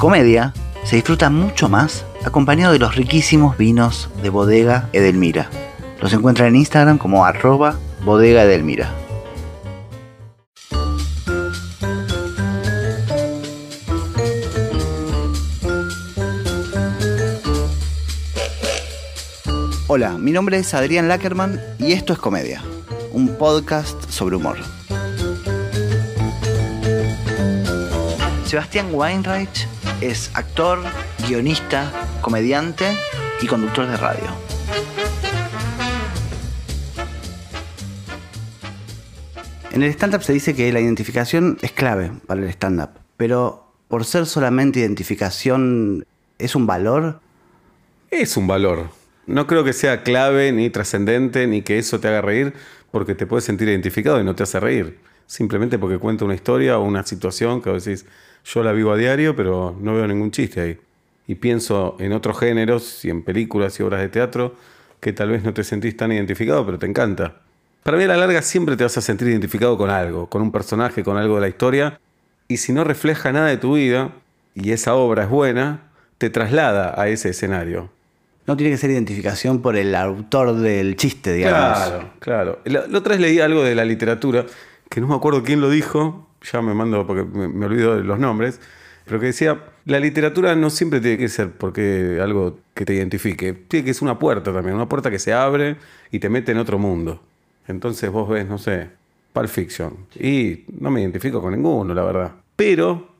Comedia se disfruta mucho más acompañado de los riquísimos vinos de Bodega Edelmira. Los encuentran en Instagram como arroba Bodega Edelmira. Hola, mi nombre es Adrián Lackerman y esto es Comedia, un podcast sobre humor. Sebastián Weinreich es actor, guionista, comediante y conductor de radio. En el stand-up se dice que la identificación es clave para el stand-up, pero por ser solamente identificación, ¿es un valor? Es un valor. No creo que sea clave ni trascendente ni que eso te haga reír porque te puedes sentir identificado y no te hace reír. Simplemente porque cuenta una historia o una situación que vos decís, yo la vivo a diario, pero no veo ningún chiste ahí. Y pienso en otros géneros y en películas y obras de teatro que tal vez no te sentís tan identificado, pero te encanta. Para mí a la larga siempre te vas a sentir identificado con algo, con un personaje, con algo de la historia. Y si no refleja nada de tu vida y esa obra es buena, te traslada a ese escenario. No tiene que ser identificación por el autor del chiste, digamos. Claro, claro. La, la otra vez leí algo de la literatura, que no me acuerdo quién lo dijo, ya me mando porque me, olvido de los nombres, pero que decía, la literatura no siempre tiene que ser porque algo que te identifique, tiene que ser una puerta también, una puerta que se abre y te mete en otro mundo. Entonces vos ves, no sé, Pulp Fiction, y no me identifico con ninguno, la verdad. Pero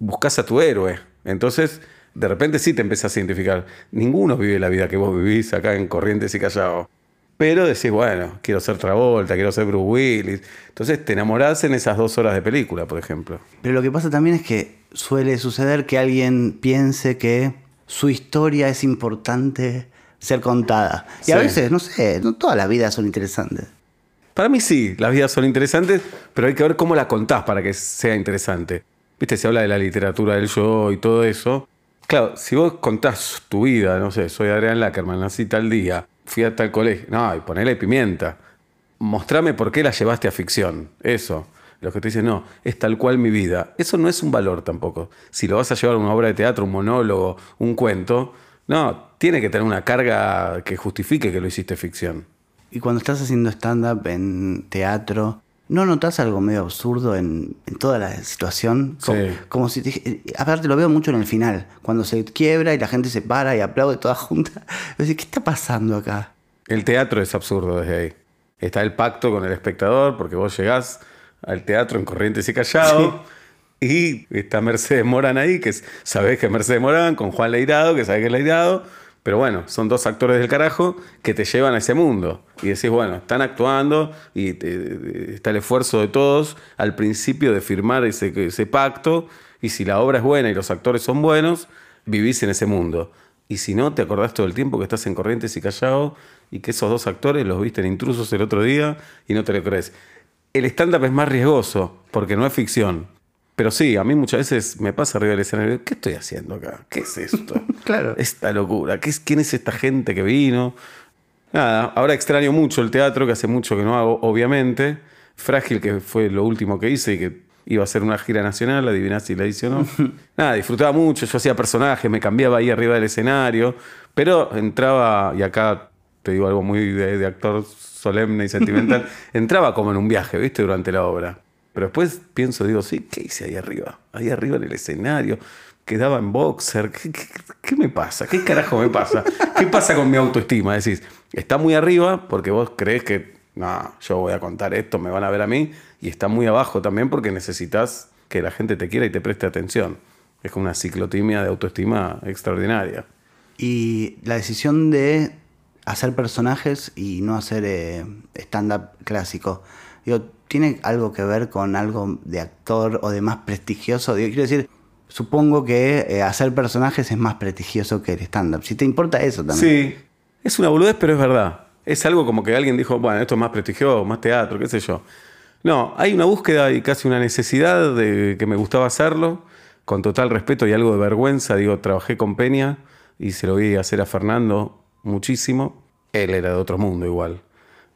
buscas a tu héroe, entonces de repente sí te empezás a identificar. Ninguno vive la vida que vos vivís acá en Corrientes y Callao. Pero decís, bueno, quiero ser Travolta, quiero ser Bruce Willis. Entonces te enamorás en esas dos horas de película, por ejemplo. Pero lo que pasa también es que suele suceder que alguien piense que su historia es importante ser contada. Y a veces, no sé, no todas las vidas son interesantes. Para mí sí, las vidas son interesantes, pero hay que ver cómo la contás para que sea interesante. Viste, se habla de la literatura del yo y todo eso. Claro, si vos contás tu vida, no sé, soy Adrián Lackerman, nací tal día, fui a tal colegio, no, y ponele pimienta. Mostrame por qué la llevaste a ficción. Eso. Los que te dicen, no, es tal cual mi vida. Eso no es un valor tampoco. Si lo vas a llevar a una obra de teatro, un monólogo, un cuento, no, tiene que tener una carga que justifique que lo hiciste ficción. Y cuando estás haciendo stand-up en teatro, ¿no notas algo medio absurdo en, en toda la situación? Como, Sí. como si te, eh, aparte lo veo mucho en el final, cuando se quiebra y la gente se para y aplaude toda junta. ¿qué está pasando acá? El teatro es absurdo desde ahí. Está el pacto con el espectador, porque vos llegás al teatro en Corrientes y Callao, y está Mercedes Morán ahí, que es- sabés que es Mercedes Morán, con Juan Leirado, que sabés que es Leirado, pero bueno, son dos actores del carajo que te llevan a ese mundo. Y decís, bueno, están actuando y está el esfuerzo de todos al principio de firmar ese, ese pacto, y si la obra es buena y los actores son buenos, vivís en ese mundo. Y si no, te acordás todo el tiempo que estás en Corrientes y Callao y que esos dos actores los viste en intrusos el otro día y no te lo crees. El stand-up es más riesgoso porque no es ficción. Pero sí, a mí muchas veces me pasa arriba del escenario. ¿Qué estoy haciendo acá? ¿Qué es esto? Claro. Esta locura. ¿Qué es, ¿Quién es esta gente que vino? Nada, ahora extraño mucho el teatro, que hace mucho que no hago, obviamente. Frágil, que fue lo último que hice y que iba a ser una gira nacional, adivinás si la hice o no. Nada, disfrutaba mucho, yo hacía personajes, me cambiaba ahí arriba del escenario, pero entraba, y acá te digo algo muy de, de actor solemne y sentimental, entraba como en un viaje, ¿viste? Durante la obra. Pero después pienso, digo, sí, ¿qué hice ahí arriba? Ahí arriba en el escenario, quedaba en boxer, ¿qué, qué, me pasa? ¿Qué carajo me pasa? ¿Qué pasa con mi autoestima? Decís, está muy arriba porque vos crees que, no, yo voy a contar esto, me van a ver a mí, y está muy abajo también porque necesitas que la gente te quiera y te preste atención. Es como una ciclotimia de autoestima extraordinaria. Y la decisión de hacer personajes y no hacer eh, stand-up clásico, digo, ¿tiene algo que ver con algo de actor o de más prestigioso? Quiero decir, supongo que eh, hacer personajes es más prestigioso que el stand-up. Si te importa eso también. Sí, es una boludez, pero es verdad. Es algo como que alguien dijo, bueno, esto es más prestigioso, más teatro, qué sé yo. No, hay una búsqueda y casi una necesidad de que me gustaba hacerlo, con total respeto y algo de vergüenza. Digo, trabajé con Peña y se lo vi hacer a Fernando muchísimo. Él era de otro mundo igual.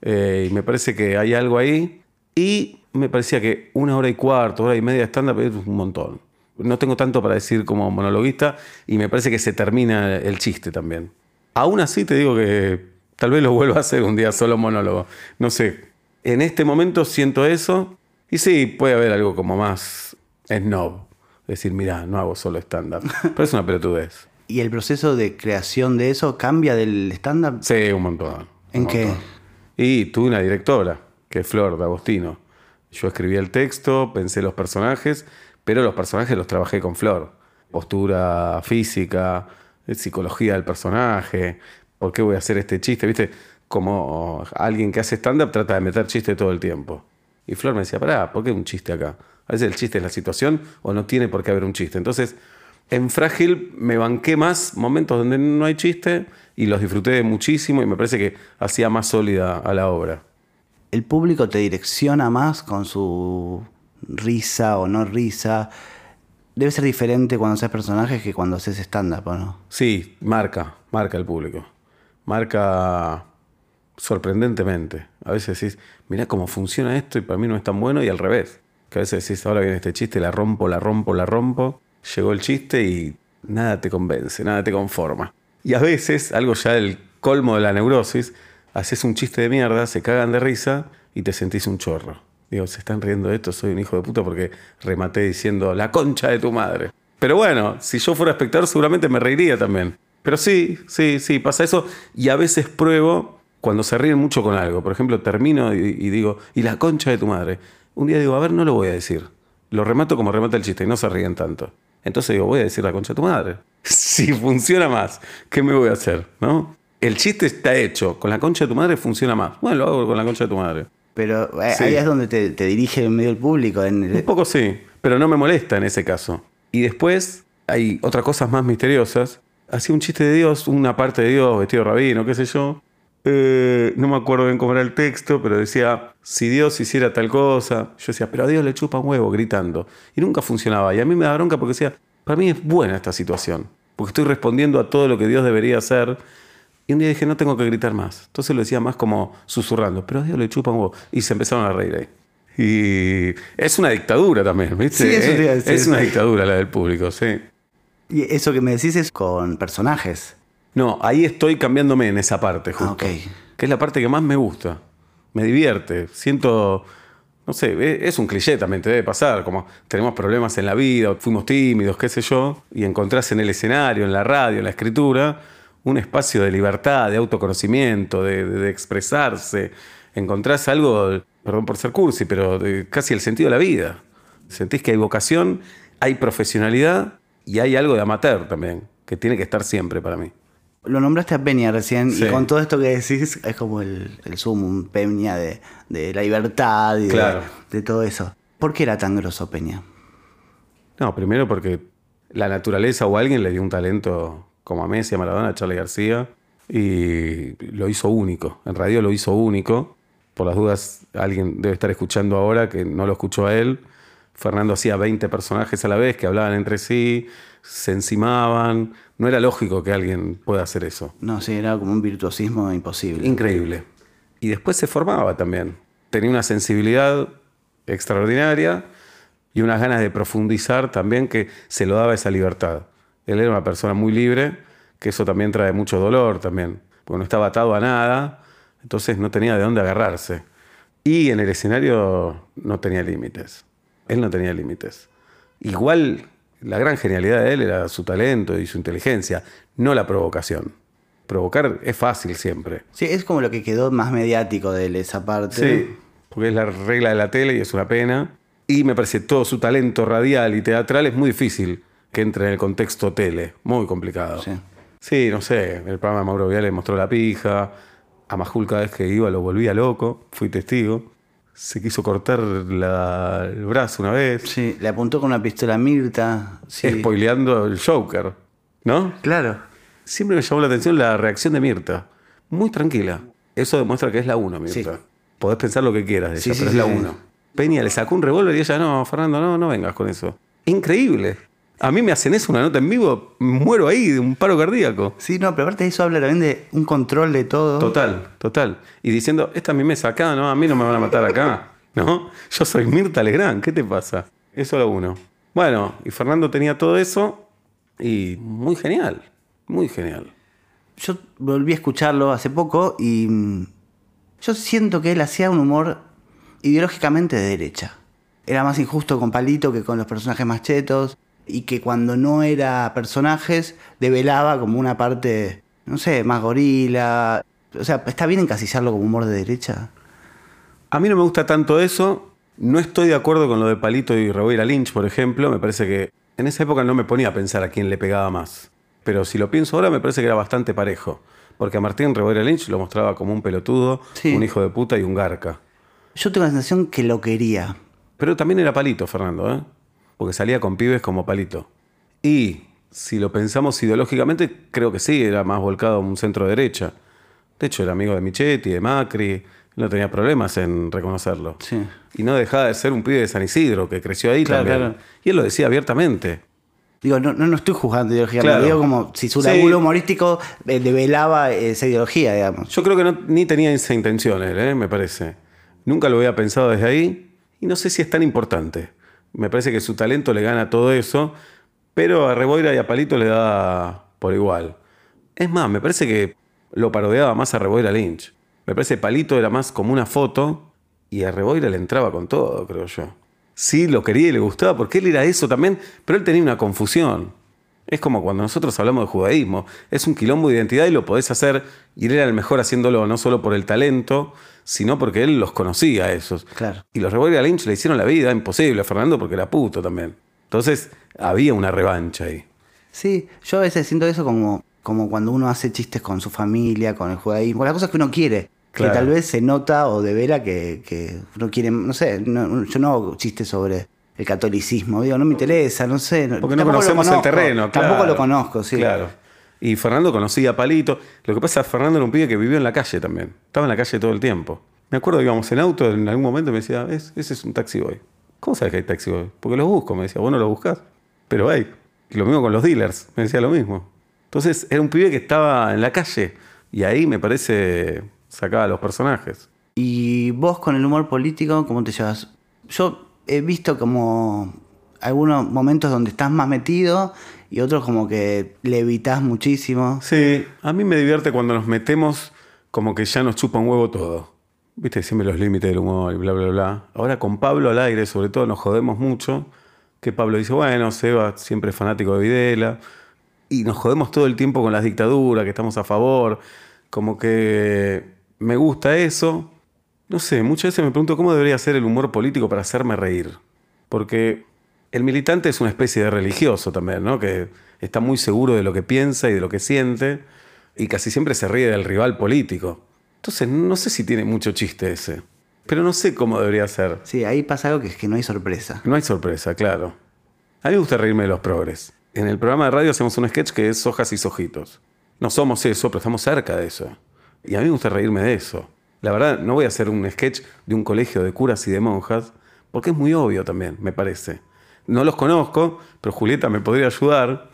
Eh, y me parece que hay algo ahí. Y me parecía que una hora y cuarto, hora y media de stand-up es un montón. No tengo tanto para decir como monologuista y me parece que se termina el chiste también. Aún así te digo que tal vez lo vuelva a hacer un día solo monólogo. No sé. En este momento siento eso y sí, puede haber algo como más snob. Decir, mira, no hago solo stand-up. Pero es una pelotudez. ¿Y el proceso de creación de eso cambia del stand-up? Sí, un montón. ¿En un qué? montón. Y tuve una directora, que es Flor de Agostino. Yo escribí el texto, pensé los personajes, pero los personajes los trabajé con Flor. Postura física, psicología del personaje, por qué voy a hacer este chiste, ¿viste? Como alguien que hace stand-up trata de meter chiste todo el tiempo. Y Flor me decía, pará, ¿por qué un chiste acá? A veces el chiste es la situación o no tiene por qué haber un chiste. Entonces, en Frágil me banqué más momentos donde no hay chiste y los disfruté muchísimo y me parece que hacía más sólida a la obra. ¿El público te direcciona más con su risa o no risa? Debe ser diferente cuando haces personajes que cuando haces stand-up, ¿o no? Sí, marca, marca el público. Marca sorprendentemente. A veces decís, mirá cómo funciona esto y para mí no es tan bueno y al revés. Que a veces decís, ahora viene este chiste, la rompo, la rompo, la rompo. Llegó el chiste y nada te convence, nada te conforma. Y a veces, algo ya del colmo de la neurosis, haces un chiste de mierda, se cagan de risa y te sentís un chorro. Digo, se están riendo de esto, soy un hijo de puta porque rematé diciendo la concha de tu madre. Pero bueno, si yo fuera espectador seguramente me reiría también. Pero sí, sí, sí, pasa eso. Y a veces pruebo cuando se ríen mucho con algo. Por ejemplo, termino y, digo, y la concha de tu madre. Un día digo, a ver, no lo voy a decir. Lo remato como remata el chiste y no se ríen tanto. Entonces digo, voy a decir la concha de tu madre. Si funciona más, ¿qué me voy a hacer? ¿No? El chiste está hecho. Con la concha de tu madre funciona más. Bueno, lo hago con la concha de tu madre. Pero eh, Sí. ahí es donde te, te dirige en medio del público. En el- Un poco sí, pero no me molesta en ese caso. Y después hay otras cosas más misteriosas. Hacía un chiste de Dios, una parte de Dios vestido de rabino, qué sé yo. Eh, no me acuerdo bien cómo era el texto, pero decía, si Dios hiciera tal cosa, yo decía, pero a Dios le chupa un huevo gritando. Y nunca funcionaba. Y a mí me da bronca porque decía, para mí es buena esta situación, porque estoy respondiendo a todo lo que Dios debería hacer. Y un día dije, no tengo que gritar más. Entonces lo decía más como susurrando, pero a Dios le chupa un huevo. Y se empezaron a reír ahí. Y es una dictadura también, ¿viste? Sí, eso te iba a decir. es una dictadura la del público, sí. Y eso que me decís es con personajes. No, ahí estoy cambiándome en esa parte, justo. Ah. Que es la parte que más me gusta. Me divierte. Siento. No sé, e- es un cliché también, te debe pasar. Como tenemos problemas en la vida, fuimos tímidos, qué sé yo, y encontrás en el escenario, en la radio, en la escritura, un espacio de libertad, de autoconocimiento, de, expresarse. Encontrás algo, perdón por ser cursi, pero de casi el sentido de la vida. Sentís que hay vocación, hay profesionalidad y hay algo de amateur también, que tiene que estar siempre para mí. Lo nombraste a Peña recién Sí. y con todo esto que decís es como el, el sumum Peña de, de la libertad y de, todo eso. ¿Por qué era tan grosso Peña? No, primero porque la naturaleza o alguien le dio un talento como a Messi, a Maradona, a Charlie García, y lo hizo único. En radio lo hizo único. Por las dudas, alguien debe estar escuchando ahora que no lo escuchó a él. Fernando hacía 20 personajes a la vez que hablaban entre sí, se encimaban. No era lógico que alguien pueda hacer eso. No, sí, era como un virtuosismo imposible. Increíble. Y después se formaba también. Tenía una sensibilidad extraordinaria y unas ganas de profundizar también que se lo daba esa libertad. Él era una persona muy libre, que eso también trae mucho dolor también, porque no estaba atado a nada, entonces no tenía de dónde agarrarse. Y en el escenario no tenía límites. Él no tenía límites. Igual la gran genialidad de él era su talento y su inteligencia, no la provocación. Provocar es fácil siempre. Sí, es como lo que quedó más mediático de él, esa parte. Sí, porque es la regla de la tele y es una pena. Y me parece todo su talento radial y teatral es muy difícil que entre en el contexto tele. Muy complicado. Sí. Sí, no sé. El programa de Mauro Viale mostró la pija. A Majul cada vez que iba lo volvía loco. Fui testigo. Se quiso cortar la- el brazo una vez. Sí, le apuntó con una pistola a Mirta. Sí. Spoileando el Joker. ¿No? Claro. Siempre me llamó la atención la reacción de Mirta. Muy tranquila. Eso demuestra que es la uno, Mirta. Sí. Podés pensar lo que quieras de ella, sí, pero es la sí. uno. Peña le sacó un revólver y ella, no, Fernando, no, no vengas con eso. Increíble. A mí me hacen eso, una nota en vivo, muero ahí de un paro cardíaco. Sí, no, pero aparte de eso habla también de un control de todo. Total, total. Y diciendo, esta es mi mesa acá, ¿no? A mí no me van a matar acá, ¿no? Yo soy Mirta Legrand, ¿qué te pasa? Eso es lo uno. Bueno, y Fernando tenía todo eso y muy genial, muy genial. Yo volví a escucharlo hace poco y mm, yo siento que él hacía un humor ideológicamente de derecha. Era más injusto con Palito que con los personajes más chetos y que cuando no era personajes develaba como una parte, no sé, más gorila. O sea, ¿está bien encasillarlo como humor de derecha? A mí no me gusta tanto eso. No estoy de acuerdo con lo de Palito y Reboira Lynch, por ejemplo. Me parece que en esa época no me ponía a pensar a quién le pegaba más. Pero si lo pienso ahora, me parece que era bastante parejo. Porque a Martín Reboira Lynch lo mostraba como un pelotudo, Sí. un hijo de puta y un garca. Yo tengo la sensación que lo quería. Pero también era palito, Fernando, ¿eh? Porque salía con pibes como palito. Y si lo pensamos ideológicamente, creo que sí, era más volcado a un centro derecha. De hecho, era amigo de Michetti, de Macri, no tenía problemas en reconocerlo. Sí. Y no dejaba de ser un pibe de San Isidro, que creció ahí Claro, también. claro. Y él lo decía abiertamente. Digo, no, no, no estoy juzgando ideología, Claro. digo como si su Sí. laburo humorístico eh, develaba esa ideología, digamos. Yo creo que no- ni tenía esa intención él, ¿eh? me parece. Nunca lo había pensado desde ahí y no sé si es tan importante. Me parece que su talento le gana todo eso, pero a Reboira y a Palito le da por igual. Es más, me parece que lo parodiaba más a Reboira Lynch. Me parece que Palito era más como una foto y a Reboira le entraba con todo, creo yo. Sí, lo quería y le gustaba porque él era eso también, pero él tenía una confusión. Es como cuando nosotros hablamos de judaísmo. Es un quilombo de identidad y lo podés hacer. Y él era el mejor haciéndolo, no solo por el talento, sino porque él los conocía a esos. Claro. Y los Revolver Lynch le hicieron la vida imposible a Fernando porque era puto también. Entonces había una revancha ahí. Sí, yo a veces siento eso como, como cuando uno hace chistes con su familia, con el judaísmo, con las cosas que uno quiere. Claro. Que tal vez se nota o devela que, que uno quiere, no sé, no- yo no hago chistes sobre el catolicismo, digo, no me interesa, no sé. Porque no tampoco lo conocemos el terreno. Tampoco claro. lo conozco, sí. Claro. Y Fernando conocía a Palito. Lo que pasa es que Fernando era un pibe que vivió en la calle también. Estaba en la calle todo el tiempo. Me acuerdo que íbamos en auto, en algún momento me decía, "Es- ese es un taxi boy. ¿Cómo sabes que hay taxi boy? Porque los busco, me decía, vos no los buscás. Pero hay. Y lo mismo con los dealers, me decía lo mismo. Entonces era un pibe que estaba en la calle. Y ahí me parece sacaba a los personajes. Y vos con el humor político, ¿cómo te llevas? Yo he visto como algunos momentos donde estás más metido y otros como que le evitas muchísimo. Sí, a mí me divierte cuando nos metemos como que ya nos chupa un huevo todo. Viste, siempre los límites del humor y bla, bla, bla. Ahora con Pablo al aire, sobre todo, nos jodemos mucho. Que Pablo dice, bueno, Seba siempre es fanático de Videla. Y nos jodemos todo el tiempo con las dictaduras, que estamos a favor. Como que me gusta eso. No sé, muchas veces me pregunto cómo debería ser el humor político para hacerme reír. Porque el militante es una especie de religioso también, ¿no? Que está muy seguro de lo que piensa y de lo que siente y casi siempre se ríe del rival político. Entonces, no sé si tiene mucho chiste ese. Pero no sé cómo debería ser. Sí, ahí pasa algo que es que no hay sorpresa. No hay sorpresa, claro. A mí me gusta reírme de los progres. En el programa de radio hacemos un sketch que es hojas y sojitos. No somos eso, pero estamos cerca de eso. Y a mí me gusta reírme de eso. La verdad, no voy a hacer un sketch de un colegio de curas y de monjas, porque es muy obvio también, me parece. No los conozco, pero Julieta me podría ayudar.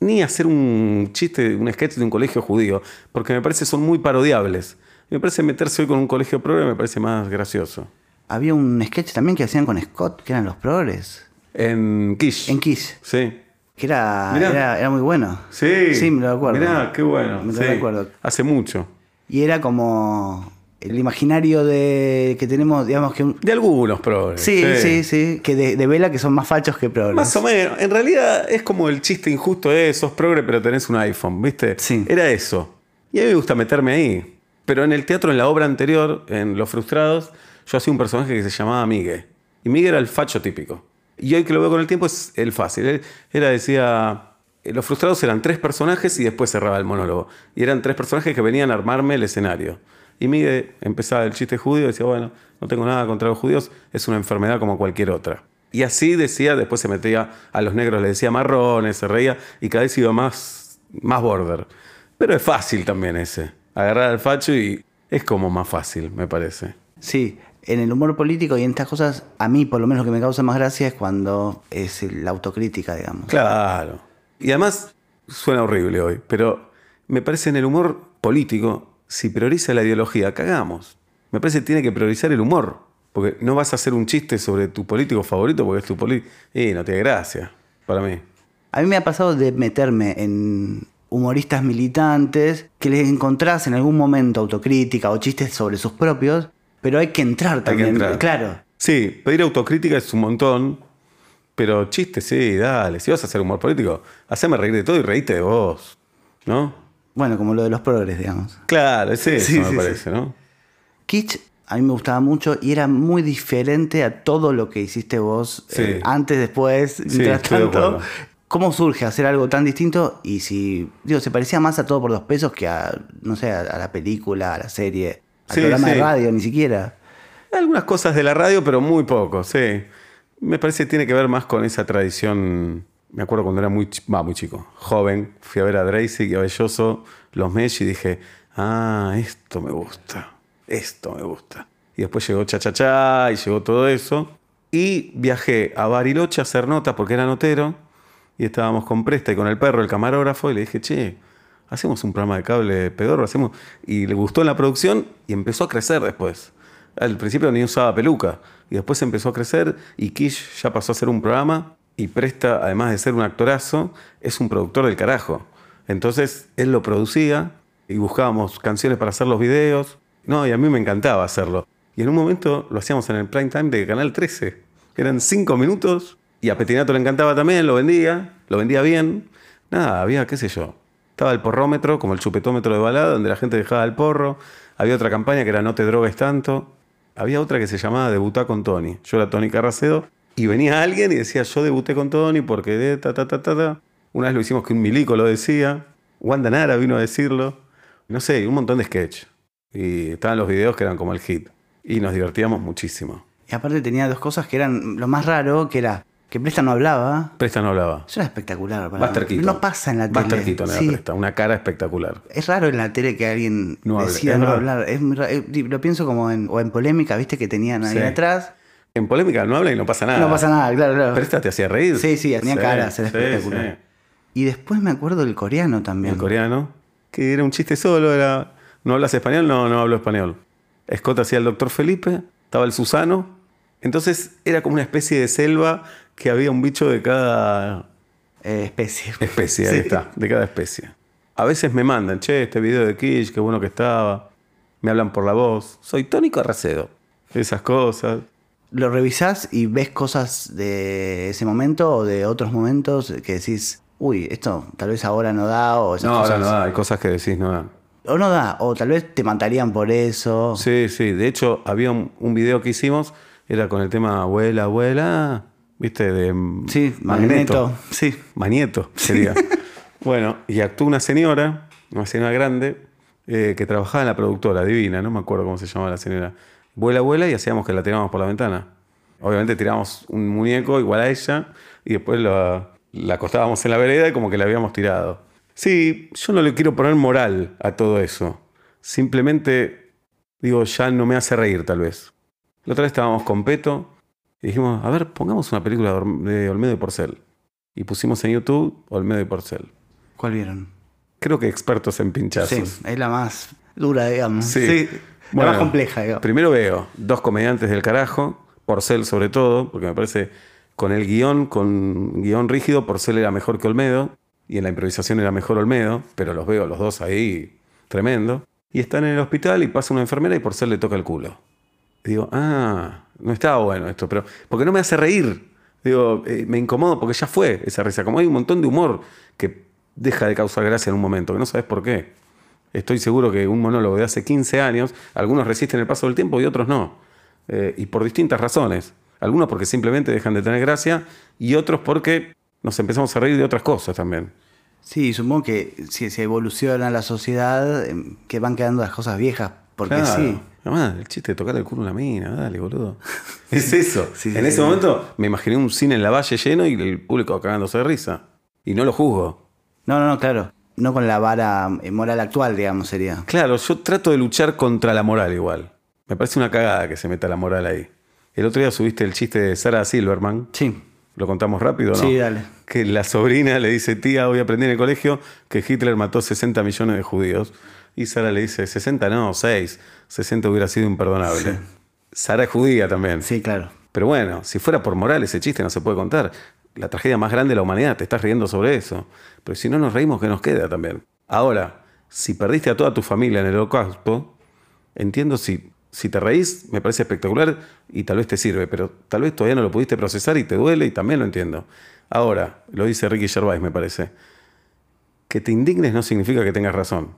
Ni hacer un chiste, un sketch de un colegio judío, porque me parece son muy parodiables. Me parece meterse hoy con un colegio progre me parece más gracioso. Había un sketch también que hacían con Scott, que eran los progres. En Kish. En Kiss. Sí. Que era, era, era muy bueno. Sí. Sí, me lo acuerdo. Mirá, qué bueno. Me lo sí. recuerdo. Hace mucho. Y era como el imaginario de que tenemos, digamos que un... De algunos progres. Sí, sí, sí, que de, de vela que son más fachos que progres. Más o menos. En realidad es como el chiste injusto de sos progre, pero tenés un iPhone, ¿viste? Sí. Era eso. Y a mí me gusta meterme ahí. Pero en el teatro, en la obra anterior, en Los Frustrados, yo hacía un personaje que se llamaba Migue. Y Migue era el facho típico. Y hoy que lo veo con el tiempo es el fácil. Él Era, decía, eh, Los Frustrados eran tres personajes y después cerraba el monólogo. Y eran tres personajes que venían a armarme el escenario. Y Migue empezaba el chiste judío y decía, bueno, no tengo nada contra los judíos, es una enfermedad como cualquier otra. Y así decía, después se metía a los negros, le decía marrones, se reía y cada vez iba más, más border. Pero es fácil también ese. Agarrar al facho y es como más fácil, me parece. Sí, en el humor político y en estas cosas, a mí por lo menos lo que me causa más gracia es cuando es la autocrítica, digamos. Claro. Y además, suena horrible hoy, pero me parece en el humor político, si prioriza la ideología, cagamos. Me parece que tiene que priorizar el humor. Porque no vas a hacer un chiste sobre tu político favorito porque es tu político. Y no tiene gracia, para mí. A mí me ha pasado de meterme en humoristas militantes que les encontrás en algún momento autocrítica o chistes sobre sus propios, pero hay que entrar también. entrar. Claro. Sí, pedir autocrítica es un montón, pero chistes, sí, dale. Si vas a hacer humor político, haceme reír de todo y reíte de vos, ¿no? Bueno, como lo de los progres, digamos. Claro, es eso, Sí, me sí, parece, ¿no? Kitsch a mí me gustaba mucho y era muy diferente a todo lo que hiciste vos Sí. eh, antes, después, mientras tanto. ¿Cómo surge hacer algo tan distinto? Y si, digo, se parecía más a todo por dos pesos que a, no sé, a, a la película, a la serie, al programa de radio, ni siquiera. Algunas cosas de la radio, pero muy poco, sí. Me parece que tiene que ver más con esa tradición. Me acuerdo cuando era muy, va, muy chico, joven, fui a ver a Dracy y a Belloso, los Mesh y dije, ah, esto me gusta, esto me gusta. Y después llegó Cha Cha Cha y llegó todo eso. Y viajé a Bariloche a hacer notas porque era notero y estábamos con Presta y con el perro, el camarógrafo, y le dije, che, hacemos un programa de cable pedorro, hacemos. Y le gustó en la producción y empezó a crecer después. Al principio ni usaba peluca y después empezó a crecer y Kish ya pasó a ser un programa y Presta, además de ser un actorazo, es un productor del carajo. Entonces él lo producía y buscábamos canciones para hacer los videos. No, y a mí me encantaba hacerlo. Y en un momento lo hacíamos en el prime time de Canal 13. Eran cinco minutos y a Petinato le encantaba también, lo vendía, lo vendía bien. Nada, había, qué sé yo. Estaba el porrómetro, como el chupetómetro de balada, donde la gente dejaba el porro. Había otra campaña que era No te drogues tanto. Había otra que se llamaba Debutá con Tony. Yo era Tony Carracedo. Y venía alguien y decía, yo debuté con Tony porque de ta, ta, ta, ta, ta. Una vez lo hicimos que un milico lo decía. Wanda Nara vino a decirlo. No sé, un montón de sketch. Y estaban los videos que eran como el hit. Y nos divertíamos muchísimo. Y aparte tenía dos cosas que eran lo más raro, que era que Presta no hablaba. Presta no hablaba. Eso era espectacular. para Buster mí. Keaton. No pasa en la tele. Buster Keaton era Sí. Presta. Una cara espectacular. Es raro en la tele que alguien No decida no hablar. Es muy ra- eh, lo pienso como en, o en polémica, viste, que tenían ahí Sí. atrás. En polémica no habla y no pasa nada. No pasa nada, claro, claro. Presta te hacía reír. Sí, sí, tenía caras, era sí, espectacular. sí. Y después me acuerdo del coreano también. El coreano, que era un chiste solo, era, ¿no hablas español? No, no hablo español. Scott hacía el doctor Felipe, estaba el Susano. Entonces era como una especie de selva que había un bicho de cada Eh, especie. especie, ahí Sí. está, de cada especie. A veces me mandan, che, este video de Kish, qué bueno que estaba. Me hablan por la voz. Soy Tony Carracedo. Esas cosas. Lo revisás y ves cosas de ese momento o de otros momentos que decís, uy, esto tal vez ahora no da o esas No, ahora cosas- no da, hay cosas que decís no dan. O no da, o tal vez te matarían por eso. Sí, sí. De hecho, había un, un video que hicimos, era con el tema abuela, abuela, ¿viste? De Sí, Magneto. Sí. Magneto sería. bueno, y actuó una señora, una señora grande, eh, que trabajaba en la productora, divina, no me acuerdo cómo se llamaba la señora. Vuela, vuela y hacíamos que la tirábamos por la ventana. Obviamente tirábamos un muñeco igual a ella y después la, la acostábamos en la vereda y como que la habíamos tirado. Sí, yo no le quiero poner moral a todo eso. Simplemente, digo, ya no me hace reír tal vez. La otra vez estábamos con Peto y dijimos, a ver, pongamos una película de Olmedo y Porcel. Y pusimos en YouTube Olmedo y Porcel. ¿Cuál vieron? Creo que expertos en pinchazos. Sí, es la más dura, digamos. Sí. la Bueno, más compleja, digamos. Primero veo dos comediantes del carajo, Porcel sobre todo, porque me parece con el guion, con guion rígido, Porcel era mejor que Olmedo, y en la improvisación era mejor Olmedo, pero los veo los dos ahí, tremendo. Y están en el hospital y pasa una enfermera y Porcel le toca el culo. Y digo, ah, no estaba bueno esto, pero porque no me hace reír. Digo, eh, me incomodo porque ya fue esa risa. Como hay un montón de humor que deja de causar gracia en un momento, que no sabes por qué. Estoy seguro que un monólogo de hace 15 años, algunos resisten el paso del tiempo y otros no. Eh, y por distintas razones. Algunos porque simplemente dejan de tener gracia y otros porque nos empezamos a reír de otras cosas también. Sí, supongo que si se evoluciona la sociedad, em, que van quedando las cosas viejas. Porque Claro. sí. Además, el chiste de tocar el culo a una mina, dale, boludo. Es eso. Sí, en sí, ese momento me imaginé un cine en la valle lleno y el público cagándose de risa. Y no lo juzgo. No, no, no, claro. No con la vara eh, moral actual, digamos, sería. Claro, yo trato de luchar contra la moral igual. Me parece una cagada que se meta la moral ahí. El otro día subiste el chiste de Sarah Silverman. Sí. ¿Lo contamos rápido no? Sí, dale. Que la sobrina le dice, tía, hoy aprendí en el colegio que Hitler mató 60 millones de judíos. Y Sara le dice, 60 no, 6. 60 hubiera sido imperdonable. Sara es judía también. Sí, claro. Pero bueno, si fuera por moral ese chiste no se puede contar. La tragedia más grande de la humanidad, te estás riendo sobre eso. Pero si no nos reímos, ¿qué nos queda también? Ahora, si perdiste a toda tu familia en el holocausto, entiendo si, si te reís, me parece espectacular y tal vez te sirve, pero tal vez todavía no lo pudiste procesar y te duele y también lo entiendo. Ahora, lo dice Ricky Gervais, me parece. Que te indignes no significa que tengas razón.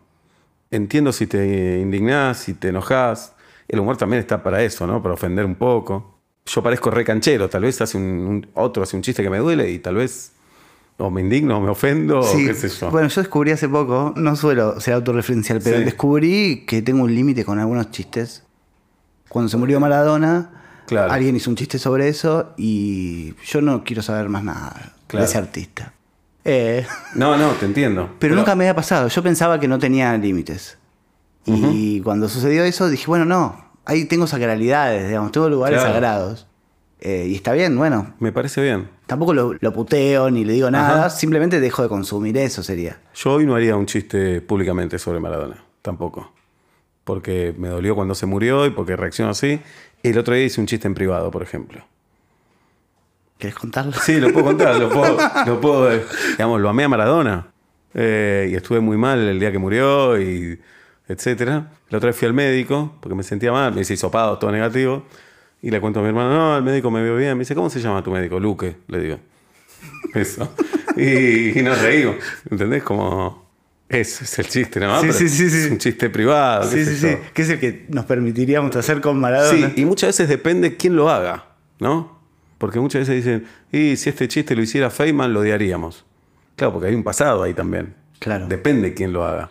Entiendo si te indignás, si te enojás. El humor también está para eso, ¿no? Para ofender un poco yo parezco re canchero, tal vez hace un, otro hace un chiste que me duele y tal vez o me indigno, o me ofendo, o qué sé yo. Bueno, yo descubrí hace poco, no suelo ser autorreferencial, pero descubrí que tengo un límite con algunos chistes. Cuando se murió Maradona, alguien hizo un chiste sobre eso y yo no quiero saber más nada de ese artista. Eh, no, no, te entiendo. Pero, nunca me había pasado. Yo pensaba que no tenía límites. Y cuando sucedió eso, dije, bueno, no, ahí tengo sacralidades, digamos, tengo lugares sagrados. Eh, y está bien, bueno. Me parece bien. Tampoco lo, puteo ni le digo nada, simplemente dejo de consumir eso sería. Yo hoy no haría un chiste públicamente sobre Maradona, tampoco. Porque me dolió cuando se murió y porque reacciono así. El otro día hice un chiste en privado, por ejemplo. ¿Quieres contarlo? Sí, lo puedo contar, lo puedo, lo puedo digamos, lo amé a Maradona. Eh, y estuve muy mal el día que murió y etcétera. La otra vez fui al médico porque me sentía mal, me hice hisopado, todo negativo. Y le cuento a mi hermano, no, el médico me vio bien. Me dice, ¿cómo se llama tu médico? Luque, le digo. Eso. y, nos reímos. ¿Entendés? Como. Eso es el chiste, ¿no? Sí, sí, sí, Es un chiste privado. Sí, sí, sí. Que es el que nos permitiríamos hacer con Maradona. Sí, y muchas veces depende quién lo haga, ¿no? Porque muchas veces dicen, y si este chiste lo hiciera Feynman, lo odiaríamos. Claro, porque hay un pasado ahí también. Claro. Depende quién lo haga.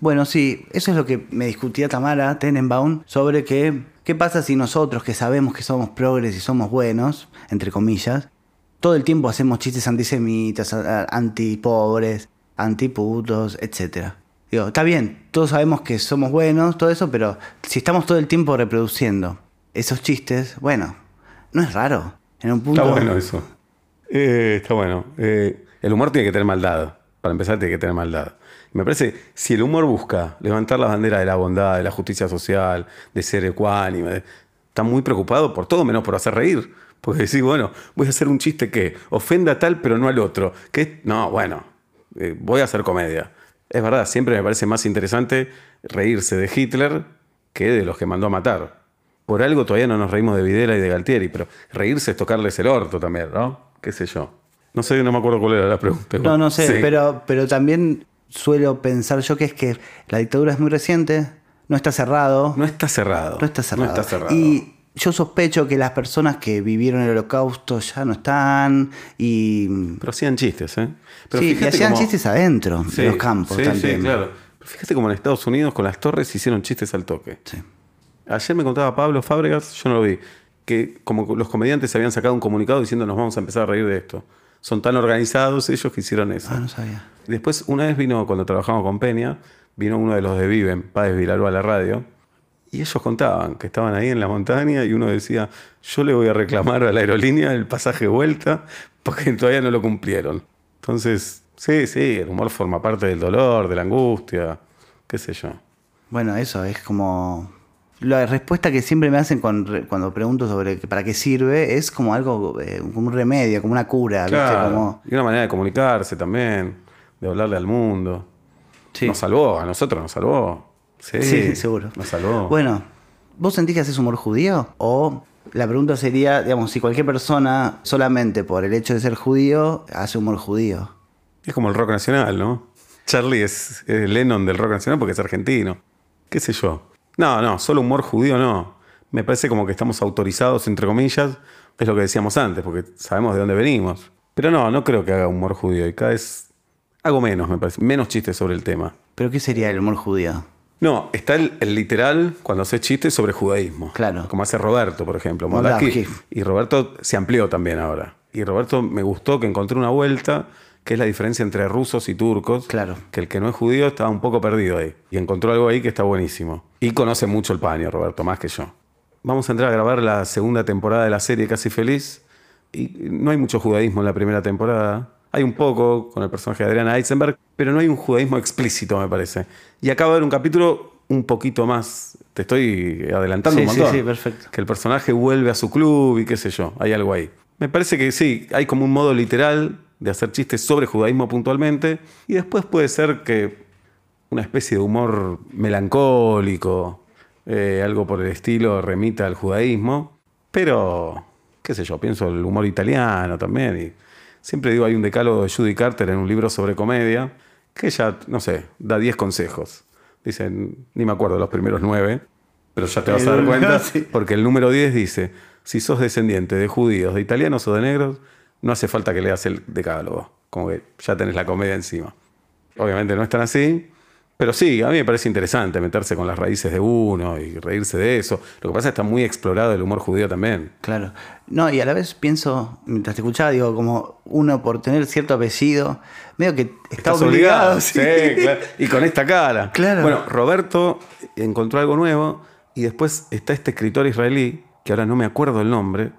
Bueno, sí, eso es lo que me discutía Tamara Tenenbaum sobre que, qué pasa si nosotros que sabemos que somos progres y somos buenos, entre comillas, todo el tiempo hacemos chistes antisemitas, antipobres, antiputos, etc. Digo, está bien, todos sabemos que somos buenos, todo eso, pero si estamos todo el tiempo reproduciendo esos chistes, bueno, no es raro. Está bueno eso. Eh, está bueno. Eh, el humor tiene que tener maldad. Para empezar, tiene que tener maldad. Me parece, si el humor busca levantar la bandera de la bondad, de la justicia social, de ser ecuánime, está muy preocupado por todo menos por hacer reír. Porque decir, bueno, voy a hacer un chiste que ofenda a tal, pero no al otro. Que no, bueno, eh, voy a hacer comedia. Es verdad, siempre me parece más interesante reírse de Hitler que de los que mandó a matar. Por algo todavía no nos reímos de Videla y de Galtieri, pero reírse es tocarles el orto también, ¿no? ¿Qué sé yo? No sé, no me acuerdo cuál era la pregunta. No, no sé, pero, pero también suelo pensar yo que es que la dictadura es muy reciente, no está cerrado. No está cerrado. No está cerrado. Y yo sospecho que las personas que vivieron el holocausto ya no están y... Pero hacían chistes, ¿eh? Pero sí, y hacían chistes adentro de los campos sí, también. Sí, claro. Pero fíjate como en Estados Unidos con las torres hicieron chistes al toque. Sí. Ayer me contaba Pablo Fábregas, yo no lo vi, que como los comediantes se habían sacado un comunicado diciendo nos vamos a empezar a reír de esto. Son tan organizados ellos que hicieron eso. Ah, no sabía. Después, una vez vino, cuando trabajamos con Peña, vino uno de los de Viven, Páez Vilaró a la radio, y ellos contaban que estaban ahí en la montaña y uno decía, yo le voy a reclamar a la aerolínea el pasaje de vuelta porque todavía no lo cumplieron. Entonces, sí, sí, el humor forma parte del dolor, de la angustia, qué sé yo. Bueno, eso es como la respuesta que siempre me hacen cuando pregunto sobre para qué sirve es como algo, eh, como un remedio, como una cura. Y una manera de comunicarse también, de hablarle al mundo. Nos salvó, a nosotros nos salvó. Sí, seguro. Nos salvó. Bueno, ¿vos sentís que haces humor judío? O la pregunta sería, digamos, si cualquier persona solamente por el hecho de ser judío hace humor judío. Es como el rock nacional, ¿no? Charlie es, es Lennon del rock nacional porque es argentino. ¿Qué sé yo? No, no, solo humor judío no. Me parece como que estamos autorizados, entre comillas, es lo que decíamos antes, porque sabemos de dónde venimos. Pero no, no creo que haga humor judío. Y cada vez hago menos, me parece. Menos chistes sobre el tema. ¿Pero qué sería el humor judío? No, está el, literal cuando hace chistes sobre judaísmo. Claro. Como hace Roberto, por ejemplo. Y Roberto se amplió también ahora. Y Roberto me gustó que encontré una vuelta que es la diferencia entre rusos y turcos. Claro. Que el que no es judío estaba un poco perdido ahí. Y encontró algo ahí que está buenísimo. Y conoce mucho el paño, Roberto, más que yo. Vamos a entrar a grabar la segunda temporada de la serie Casi Feliz. Y no hay mucho judaísmo en la primera temporada. Hay un poco con el personaje de Adriana Eisenberg, pero no hay un judaísmo explícito, me parece. Y acaba de haber un capítulo un poquito más Te estoy adelantando Sí, un sí, montón. sí, perfecto. Que el personaje vuelve a su club y qué sé yo. Hay algo ahí. Me parece que sí, hay como un modo literal de hacer chistes sobre judaísmo puntualmente. Y después puede ser que una especie de humor melancólico, eh, algo por el estilo, remita al judaísmo. Pero, qué sé yo, pienso el humor italiano también. Y siempre digo, hay un decálogo de Judy Carter en un libro sobre comedia, que ella, no sé, da 10 consejos. Dicen, ni me acuerdo los primeros 9, pero ya te vas a dar cuenta, porque el número 10 dice, si sos descendiente de judíos, de italianos o de negros, no hace falta que leas el decálogo, como que ya tenés la comedia encima. Obviamente no es tan así, pero sí, a mí me parece interesante meterse con las raíces de uno y reírse de eso. Lo que pasa es que está muy explorado el humor judío también. Claro. No, y a la vez pienso, mientras te escuchaba, digo, como uno por tener cierto apellido, medio que está Estás obligado. sí, claro. Y con esta cara. Claro. Bueno, Roberto encontró algo nuevo y después está este escritor israelí, que ahora no me acuerdo el nombre,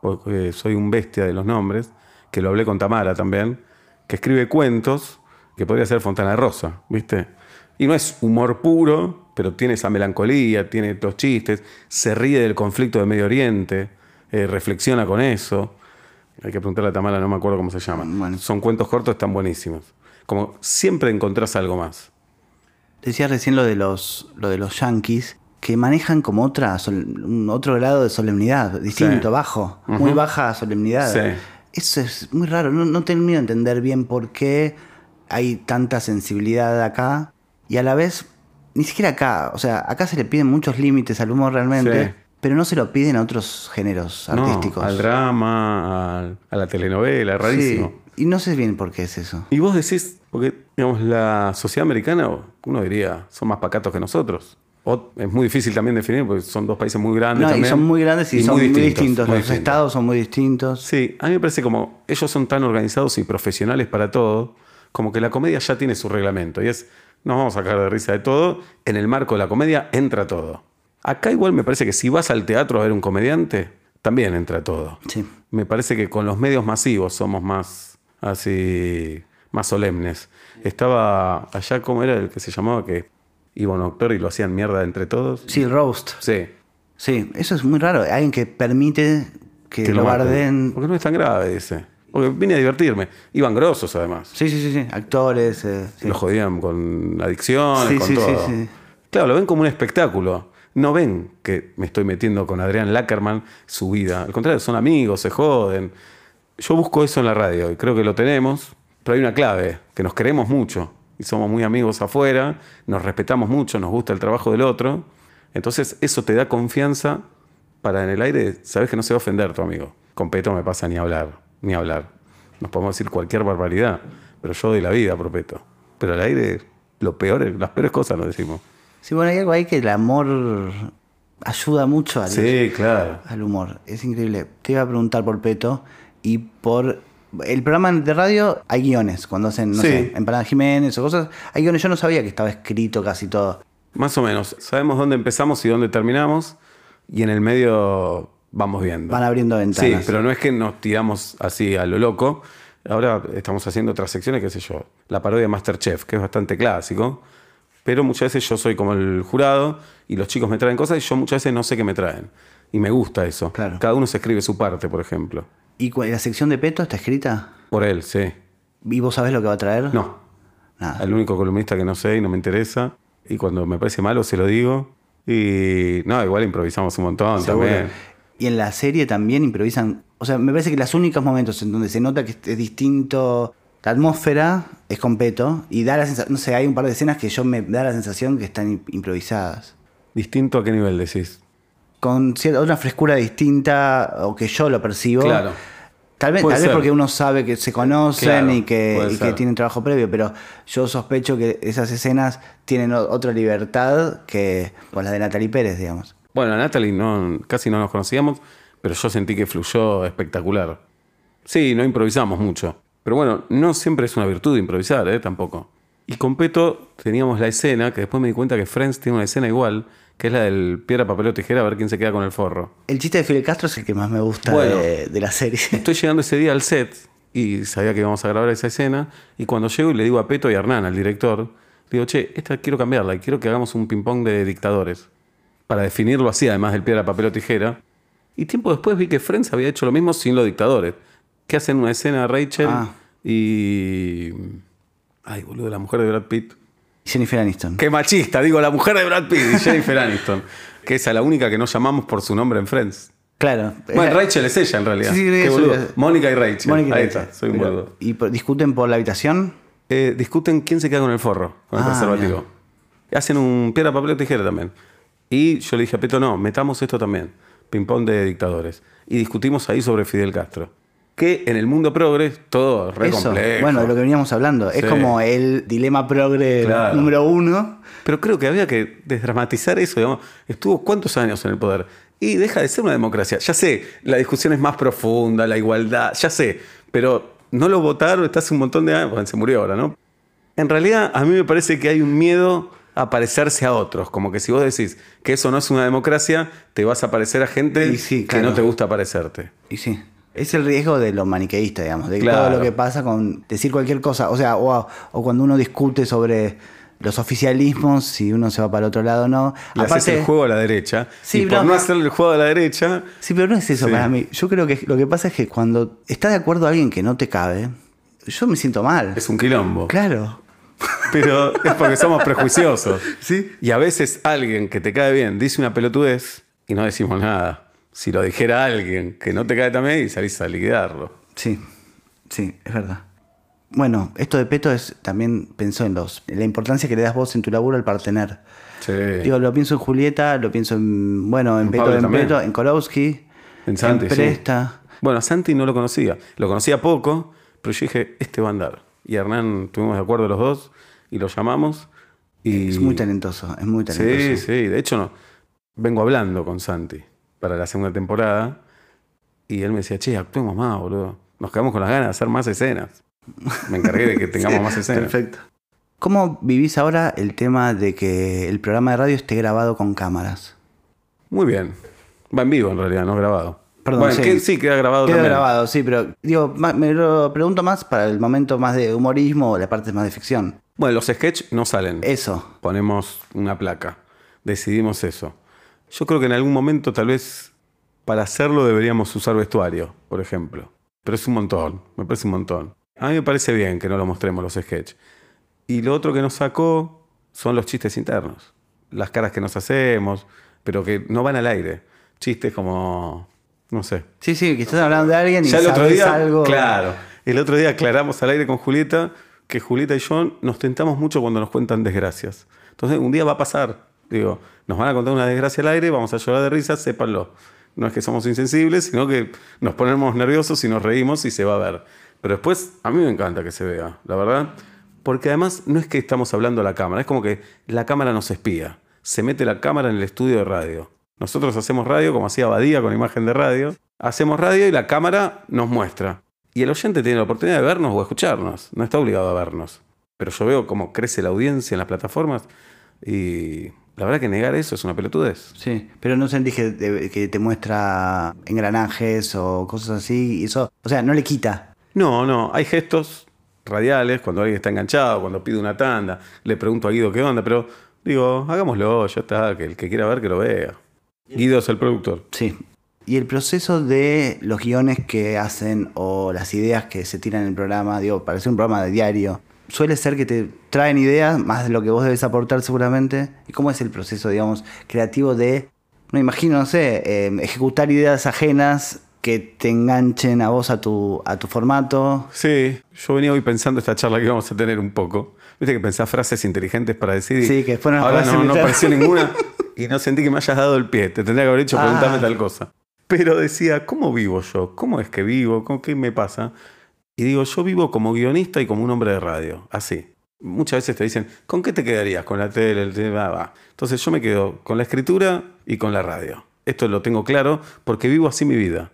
porque soy un bestia de los nombres, que lo hablé con Tamara también, que escribe cuentos que podría ser Fontana Rosa, ¿viste? Y no es humor puro, pero tiene esa melancolía, tiene los chistes, se ríe del conflicto de Medio Oriente, eh, reflexiona con eso. Hay que preguntarle a Tamara, no me acuerdo cómo se llama. Bueno. Son cuentos cortos, están buenísimos. Como siempre encontrás algo más. Decías recién lo de los, lo de los yankees, que manejan como otra, otro grado de solemnidad, distinto, Sí. bajo, muy baja solemnidad. Sí. Eso es muy raro, no, no termino de entender bien por qué hay tanta sensibilidad acá y a la vez, ni siquiera acá, o sea, acá se le piden muchos límites al humor realmente, Sí. pero no se lo piden a otros géneros No, artísticos. al drama, al- a la telenovela, rarísimo. Y no sé bien por qué es eso. Y vos decís, porque digamos, la sociedad americana, uno diría, son más pacatos que nosotros. O es muy difícil también definir, porque son dos países muy grandes. No, y también, son muy grandes y, son muy distintos. muy Los distintos. estados son muy distintos. Sí, a mí me parece como ellos son tan organizados y profesionales para todo, como que la comedia ya tiene su reglamento. Y es, nos vamos a sacar de risa de todo, en el marco de la comedia entra todo. Acá igual me parece que si vas al teatro a ver un comediante, también entra todo. Sí. Me parece que con los medios masivos somos más así, más solemnes. Estaba allá, ¿cómo era el que se llamaba? Que iba un actor y lo hacían mierda entre todos. Sí, el roast. Sí. Sí, eso es muy raro. Alguien que permite que, Que lo maten. barden. Porque no es tan grave ese. Porque vine a divertirme. Iban grosos además. Sí, sí, sí, sí. Actores. eh, sí. Lo jodían con adicciones, Sí, con sí, sí, todo. sí. Claro, lo ven como un espectáculo. No ven que me estoy metiendo con Adrián Lackerman su vida. Al contrario, son amigos, se joden. Yo busco eso en la radio y creo que lo tenemos, pero hay una clave, que nos queremos mucho y somos muy amigos afuera, nos respetamos mucho, nos gusta el trabajo del otro. Entonces eso te da confianza para en el aire, sabes que no se va a ofender tu amigo. Con Peto me pasa ni hablar, ni hablar. Nos podemos decir cualquier barbaridad, pero yo doy la vida por Peto. Pero al aire, lo peor, las peores cosas nos decimos. Sí, bueno, hay algo ahí que el amor ayuda mucho al, Sí, claro. al humor. Es increíble. Te iba a preguntar por Peto y por. El programa de radio hay guiones. Cuando hacen, no Sí. sé, Empanada Jiménez o cosas. Hay guiones. Yo no sabía que estaba escrito casi todo. Más o menos. Sabemos dónde empezamos y dónde terminamos. Y en el medio vamos viendo. Van abriendo Sí, ventanas. pero no es que nos tiramos así a lo loco. Ahora estamos haciendo otras secciones, qué sé yo. La parodia de Masterchef, que es bastante clásico. Pero muchas veces yo soy como el jurado y los chicos me traen cosas y yo muchas veces no sé qué me traen. Y me gusta eso. Claro. Cada uno se escribe su parte, por ejemplo. ¿Y la sección de Peto está escrita? Por él, sí. ¿Y vos sabés lo que va a traer? No. Nada. El único columnista que no sé y no me interesa. Y cuando me parece malo se lo digo. Y no, igual improvisamos un montón Seguro. también. Y en la serie también improvisan. O sea, me parece que los únicos momentos en donde se nota que es distinto la atmósfera es con Peto. Y da la sensación. No sé, hay un par de escenas que yo me da la sensación que están im- improvisadas. ¿Distinto a qué nivel decís? Con cierta, una frescura distinta o que yo lo percibo. Claro. Tal vez, Puede tal vez ser. porque uno sabe que se conocen Claro, y, que, y tienen trabajo previo, pero yo sospecho que esas escenas tienen otra libertad que pues, las de Natalie Pérez, digamos. Bueno, a Natalie no, casi no nos conocíamos, pero yo sentí que fluyó espectacular. Sí, no improvisamos mucho. Pero bueno, no siempre es una virtud improvisar, ¿eh? Tampoco. Y con Peto teníamos la escena, que después me di cuenta que Friends tiene una escena igual, que es la del piedra, papel o tijera, a ver quién se queda con el forro. El chiste de Fidel Castro es el que más me gusta Bueno. de, de la serie. Estoy llegando ese día al set y sabía que íbamos a grabar esa escena. Y cuando llego y le digo a Peto y a Hernán, al director, le digo, che, esta quiero cambiarla y quiero que hagamos un ping-pong de dictadores. para definirlo así, además del piedra, papel o tijera. Y tiempo después vi que Friends había hecho lo mismo sin los dictadores. Que hacen una escena Rachel Ah. y. Ay, boludo, la mujer de Brad Pitt. Jennifer Aniston. Qué machista, digo, la mujer de Brad Pitt y Jennifer Aniston. Que es a la única que no llamamos por su nombre en Friends. Claro. Bueno, Rachel es ella en realidad. Sí, sí, Qué boludo. Mónica y Rachel. Mónica y Ahí Rachel. está, soy un Pero- boludo. ¿Y por- discuten por la habitación? Eh, discuten quién se queda con el forro, con el Ah, preservativo. Hacen un piedra, papel o tijera también. Y yo le dije a Peto, no, metamos esto también. Ping-pong de dictadores. Y discutimos ahí sobre Fidel Castro. Que en el mundo progre, todo re Eso. complejo. Bueno, de lo que veníamos hablando. Es como el dilema progre Claro. número uno. Pero creo que había que desdramatizar eso. Digamos. Estuvo cuántos años en el poder. Y deja de ser una democracia. Ya sé, la discusión es más profunda, la igualdad, ya sé. Pero no lo votaron, está hace un montón de años. Bueno, se murió ahora, ¿no? En realidad, a mí me parece que hay un miedo a parecerse a otros. Como que si vos decís que eso no es una democracia, te vas a parecer a gente que no te gusta parecerte. Y sí. Es el riesgo de lo maniqueísta, digamos, de Claro. todo lo que pasa con decir cualquier cosa. O sea, o, o cuando uno discute sobre los oficialismos, si uno se va para el otro lado o no. Le haces el juego a la derecha. Sí, y por no hacerle el juego a la derecha, Sí, pero no es eso Sí. para mí. Yo creo que lo que pasa es que cuando está de acuerdo alguien que no te cabe, yo me siento mal. es un quilombo. Claro. Pero es porque somos prejuiciosos. Sí. Y a veces alguien que te cae bien dice una pelotudez y no decimos nada. Si lo dijera alguien que no te cae tan bien y salís a liquidarlo. Sí, sí, es verdad. Bueno, esto de Peto es también pensó en los en la importancia que le das vos en tu laburo al partener. Sí. Digo, lo pienso en Julieta, lo pienso en, bueno, en, En Peto, Pablo en también. Peto, en Kolowski, En Santi, sí. Presta. Bueno, a Santi no lo conocía. Lo conocía poco, pero yo dije, este va a andar. Y Hernán estuvimos de acuerdo los dos y lo llamamos. Y... Es muy talentoso, es muy Sí, talentoso. sí. De hecho, no. vengo hablando con Santi para la segunda temporada. Y él me decía, che, actuemos más, boludo. Nos quedamos con las ganas de hacer más escenas. Me encargué de que tengamos más escenas. Perfecto. ¿Cómo vivís ahora el tema de que el programa de radio esté grabado con cámaras? Muy bien. Va en vivo en realidad, no grabado. Perdón, bueno, sí. que- sí, queda grabado Queda también. grabado, sí, pero digo, me lo pregunto más para el momento más de humorismo o la parte más de ficción. Bueno, los sketches no salen. Eso. Ponemos una placa. Decidimos eso. Yo creo que en algún momento, tal vez, para hacerlo deberíamos usar vestuario, por ejemplo. Pero es un montón, me parece un montón. A mí me parece bien que no lo mostremos los sketches. Y lo otro que nos sacó son los chistes internos. Las caras que nos hacemos, pero que no van al aire. Chistes como, no sé, Sí, sí, que estás hablando de alguien y ya el otro día, algo. claro, el otro día aclaramos al aire con Julieta que Julieta y yo nos tentamos mucho cuando nos cuentan desgracias. Entonces, un día va a pasar. Digo, nos van a contar una desgracia al aire, vamos a llorar de risa, sépanlo. No es que somos insensibles, sino que nos ponemos nerviosos y nos reímos y se va a ver. Pero después, a mí me encanta que se vea, la verdad. Porque además no es que estamos hablando a la cámara, es como que la cámara nos espía. Se mete la cámara en el estudio de radio. Nosotros hacemos radio como hacía Badía con imagen de radio. Hacemos radio y la cámara nos muestra. Y el oyente tiene la oportunidad de vernos o escucharnos. No está obligado a vernos. Pero yo veo cómo crece la audiencia en las plataformas y la verdad que negar eso es una pelotudez. Sí, pero no que te, que te muestra engranajes o cosas así. Y eso, o sea, no le quita. No, no, hay gestos radiales cuando alguien está enganchado, cuando pide una tanda, le pregunto a Guido qué onda, pero digo, hagámoslo, ya está, que el que quiera ver que lo vea. Guido es el productor. Sí. Y el proceso de los guiones que hacen o las ideas que se tiran en el programa, digo, para ser un programa de diario, suele ser que te traen ideas más de lo que vos debes aportar seguramente. ¿Y cómo es el proceso, digamos, creativo de, me imagino, no sé, eh, ejecutar ideas ajenas que te enganchen a vos a tu, a tu formato? Sí, yo venía hoy pensando esta charla que íbamos a tener un poco. Viste que pensás frases inteligentes para decir. y Sí, que después no las Ahora no, no apareció ninguna. Y no sentí que me hayas dado el pie. Te tendría que haber hecho Ah. preguntarme tal cosa. Pero decía, ¿cómo vivo yo? ¿Cómo es que vivo? ¿Cómo, ¿Qué me pasa? Y digo, yo vivo como guionista y como un hombre de radio. Así. Muchas veces te dicen, ¿con qué te quedarías? ¿Con la tele? El tele? Va. Entonces yo me quedo con la escritura y con la radio. Esto lo tengo claro porque vivo así mi vida.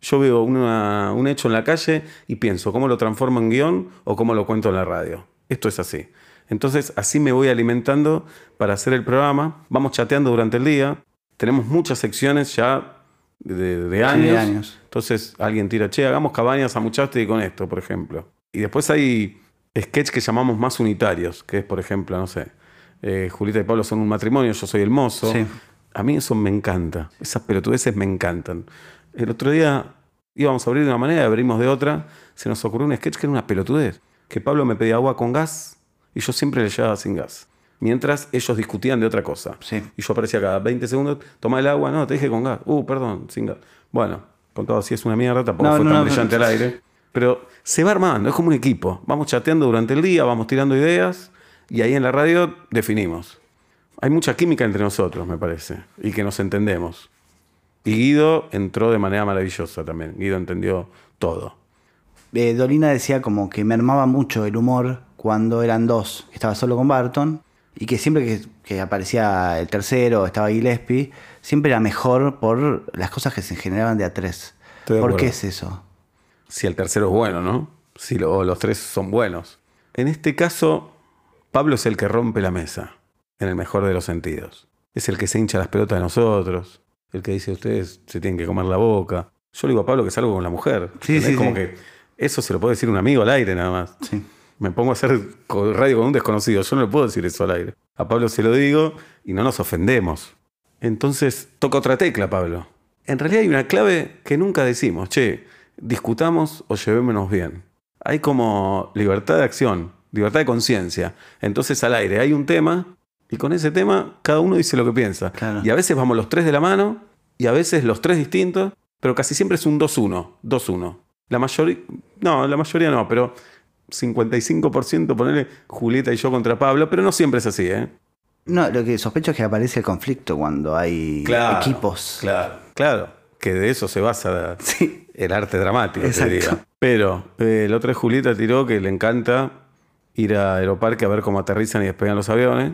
Yo veo un hecho en la calle y pienso cómo lo transformo en guion o cómo lo cuento en la radio. Esto es así. Entonces así me voy alimentando para hacer el programa. Vamos chateando durante el día. Tenemos muchas secciones ya de, de años. años. Entonces alguien tira, che, hagamos cabañas a Muchaste con esto, por ejemplo. Y después hay sketch que llamamos más unitarios, que es, por ejemplo, no sé, eh, Julieta y Pablo son un matrimonio, yo soy el mozo. Sí. A mí eso me encanta. Esas pelotudeces me encantan. El otro día íbamos a abrir de una manera y abrimos de otra. Se nos ocurrió un sketch que era una pelotudez. Que Pablo me pedía agua con gas y yo siempre le llevaba sin gas. Mientras ellos discutían de otra cosa. Sí. Y yo aparecía cada 20 segundos, toma el agua, no, te dije con gas. Uh, perdón, sin gas. Bueno, con todo así es una mierda, tampoco No, fue no, tan no, brillante al aire. Pero se va armando, es como un equipo. Vamos chateando durante el día, vamos tirando ideas y ahí en la radio definimos. Hay mucha química entre nosotros, me parece, y que nos entendemos. Y Guido entró de manera maravillosa también. Guido entendió todo. Eh, Dolina decía como que mermaba mucho el humor cuando eran dos. Estaba solo con Barton y que siempre que, que aparecía el tercero, estaba Gillespie, siempre era mejor por las cosas que se generaban de a tres. Estoy ¿Por qué es eso? si el tercero es bueno, ¿no? Si lo- los tres son buenos. En este caso, Pablo es el que rompe la mesa, en el mejor de los sentidos. Es el que se hincha las pelotas de nosotros, el que dice ustedes se tienen que comer la boca. Yo le digo a Pablo que salgo con la mujer. Sí, sí, Como sí. que eso se lo puede decir un amigo al aire nada más. Sí. Me pongo a hacer radio con un desconocido. Yo no le puedo decir eso al aire. A Pablo se lo digo y no nos ofendemos. Entonces toca otra tecla, Pablo. En realidad hay una clave que nunca decimos. Che, discutamos o llevémonos bien. Hay como libertad de acción, libertad de conciencia. Entonces al aire hay un tema y con ese tema cada uno dice lo que piensa. Claro. Y a veces vamos los tres de la mano y a veces los tres distintos, pero casi siempre es un 2-1. 2-1. La mayoría, no, la mayoría no, pero 55% ponerle Julieta y yo contra Pablo, pero no siempre es así, ¿eh? No, lo que sospecho es que aparece el conflicto cuando hay equipos. Claro, claro. Que de eso se basa Sí. el arte dramático, te Exacto. diría. Pero eh, el otro es Julieta tiró que le encanta ir a Aeroparque a ver cómo aterrizan y despegan los aviones.